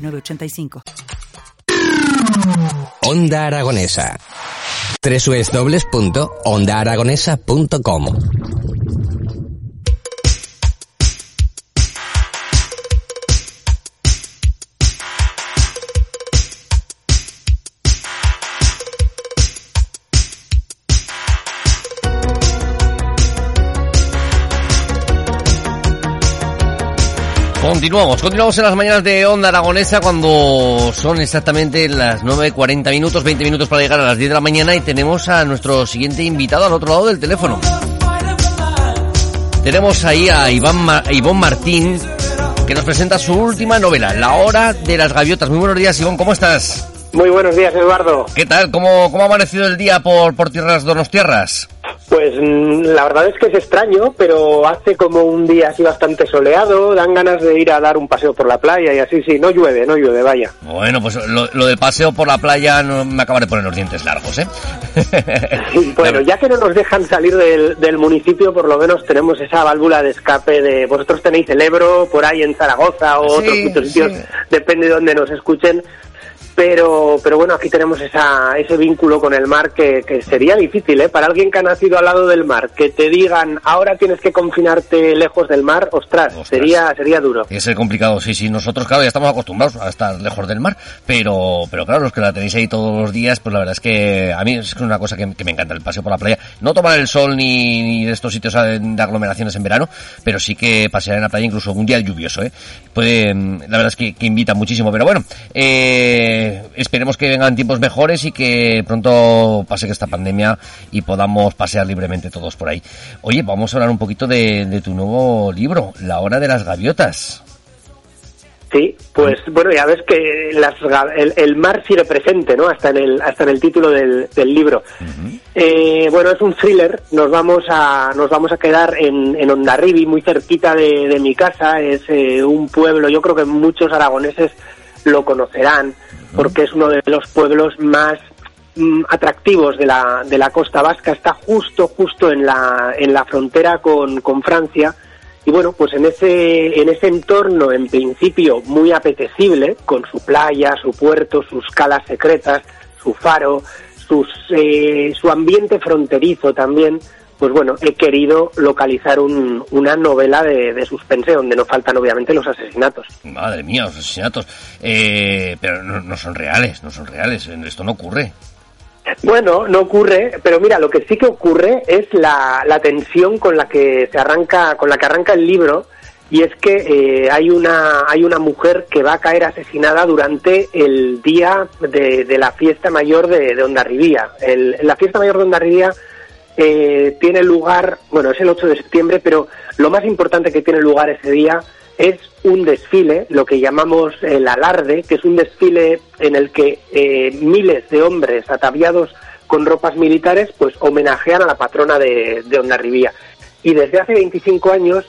906985. Onda Aragonesa. www.ondaaragonesa.com Continuamos, continuamos en las mañanas de Onda Aragonesa cuando son exactamente las 9.40 minutos, 20 minutos para llegar a las 10 de la mañana y tenemos a nuestro siguiente invitado al otro lado del teléfono. Tenemos ahí a Iván Ma- Martín que nos presenta su última novela, La Hora de las Gaviotas. Muy buenos días, Ivonne, ¿cómo estás? Muy buenos días, Eduardo. ¿Qué tal? ¿Cómo, cómo ha amanecido el día por, por tierras donostiarras? Pues mm, la verdad es que es extraño, pero hace como un día así bastante soleado, dan ganas de ir a dar un paseo por la playa y así, sí, no llueve, no llueve, vaya. Bueno, pues lo, lo del paseo por la playa no me acaba de poner los dientes largos, ¿eh? Bueno, ya que no nos dejan salir del, del municipio, por lo menos tenemos esa válvula de escape de... Vosotros tenéis el Ebro por ahí en Zaragoza o Sí, otros muchos sitios, sí. depende de dónde nos escuchen. Pero, pero bueno, aquí tenemos esa, ese vínculo con el mar que, que sería difícil, ¿eh? Para alguien que ha nacido al lado del mar, que te digan, ahora tienes que confinarte lejos del mar, ostras, Ostras. sería sería duro. Es eh, complicado, sí, sí. Nosotros, claro, ya estamos acostumbrados a estar lejos del mar, pero, pero claro, los que la tenéis ahí todos los días, pues la verdad es que a mí es una cosa que, que me encanta, el paseo por la playa. No tomar el sol ni, ni de estos sitios de aglomeraciones en verano, pero sí que pasear en la playa incluso un día lluvioso, ¿eh? Puede, mm, la verdad es que, que invita muchísimo, pero bueno, eh, esperemos que vengan tiempos mejores y que pronto pase que esta pandemia y podamos pasear libremente todos por ahí. Oye, vamos a hablar un poquito de, de tu nuevo libro, La Hora de las Gaviotas. Sí, pues bueno, ya ves que las el, el mar sigue presente, ¿no? Hasta en el hasta en el título del, del libro. Eh, bueno, es un thriller. Nos vamos a nos vamos a quedar en, en Ondarribi, muy cerquita de, de mi casa. Es eh, un pueblo. Yo creo que muchos aragoneses lo conocerán porque es uno de los pueblos más mm, atractivos de la de la costa vasca. Está justo justo en la en la frontera con, con Francia. Y bueno, pues en ese, en ese entorno, en principio muy apetecible, con su playa, su puerto, sus calas secretas, su faro, sus, eh, su ambiente fronterizo también, pues bueno, he querido localizar un- una novela de, de suspense donde no faltan obviamente los asesinatos. Madre mía, los asesinatos. Eh, pero no, no son reales, no son reales. Esto no ocurre. Bueno, no ocurre, pero mira, lo que sí que ocurre es la, la tensión con la que se arranca, con la que arranca el libro, y es que eh, hay una hay una mujer que va a caer asesinada durante el día de, de la fiesta mayor de, de Ondarribía. El- la fiesta mayor de Ondarribía eh, tiene lugar, bueno, es el 8 de septiembre, pero lo más importante que tiene lugar ese día es un desfile, lo que llamamos el alarde, que es un desfile en el que eh, miles de hombres ataviados con ropas militares pues homenajean a la patrona de, de Hondarribía. Y desde hace 25 años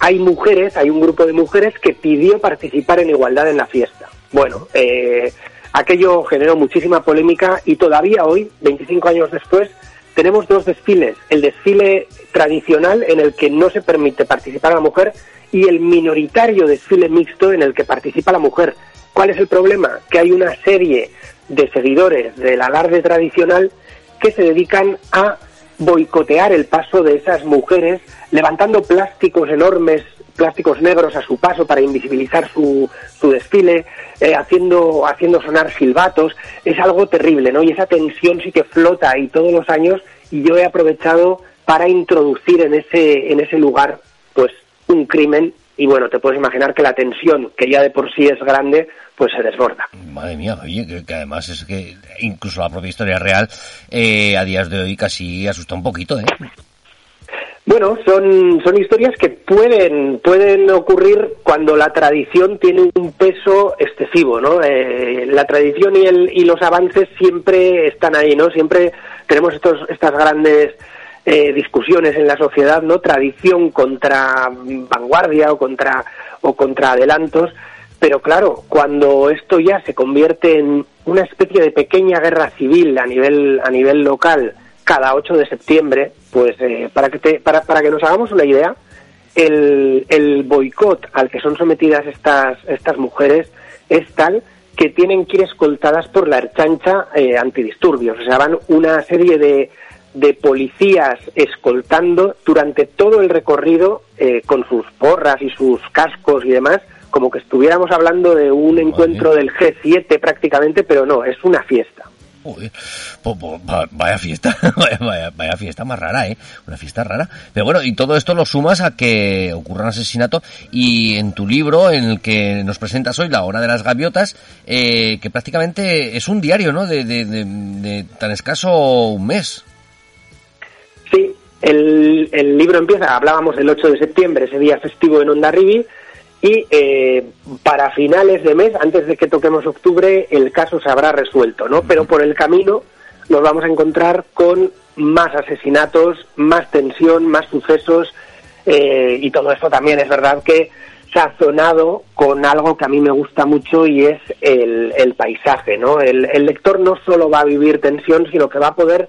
hay mujeres, hay un grupo de mujeres que pidió participar en igualdad en la fiesta. Bueno, eh, aquello generó muchísima polémica y todavía hoy, 25 años después, tenemos dos desfiles. El desfile tradicional en el que no se permite participar a la mujer y el minoritario desfile mixto en el que participa la mujer. ¿Cuál es el problema? Que hay una serie de seguidores del alarde tradicional que se dedican a boicotear el paso de esas mujeres, levantando plásticos enormes, plásticos negros a su paso para invisibilizar su, su desfile, eh, haciendo, haciendo sonar silbatos. Es algo terrible, ¿no? Y esa tensión sí que flota ahí todos los años y yo he aprovechado para introducir en ese, en ese lugar, pues, un crimen y bueno, te puedes imaginar que la tensión, que ya de por sí es grande, pues se desborda. Madre mía, oye, que, que además es que incluso la propia historia real eh, a días de hoy casi asusta un poquito, ¿eh? Bueno, son, son historias que pueden, pueden ocurrir cuando la tradición tiene un peso excesivo, ¿no? Eh, la tradición y, el, y los avances siempre están ahí, ¿no? Siempre tenemos estos, estas grandes eh, discusiones en la sociedad, ¿no? Tradición contra vanguardia o contra, o contra adelantos, pero claro, cuando esto ya se convierte en una especie de pequeña guerra civil a nivel, a nivel local, cada 8 de septiembre, pues eh, para, que te, para, para que nos hagamos una idea, el, el boicot al que son sometidas estas, estas mujeres es tal que tienen que ir escoltadas por la erchancha eh, antidisturbios. O sea, van una serie de, de policías escoltando durante todo el recorrido eh, con sus porras y sus cascos y demás, como que estuviéramos hablando de un encuentro del G7 prácticamente, pero no, es una fiesta. Uy, vaya fiesta, vaya, vaya, fiesta más rara, ¿eh? Una fiesta rara. Pero bueno, y todo esto lo sumas a que ocurra un asesinato y en tu libro, en el que nos presentas hoy, La Hora de las Gaviotas, eh, que prácticamente es un diario, ¿no? De, de, tan escaso un mes. Sí, el, el libro empieza, hablábamos del 8 de septiembre, ese día festivo en Ondarribi, y eh, para finales de mes, antes de que toquemos octubre, el caso se habrá resuelto, ¿no? Pero por el camino nos vamos a encontrar con más asesinatos, más tensión, más sucesos eh, y todo eso también es verdad que sazonado con algo que a mí me gusta mucho y es el, el paisaje, ¿no? El, el, lector no solo va a vivir tensión, sino que va a poder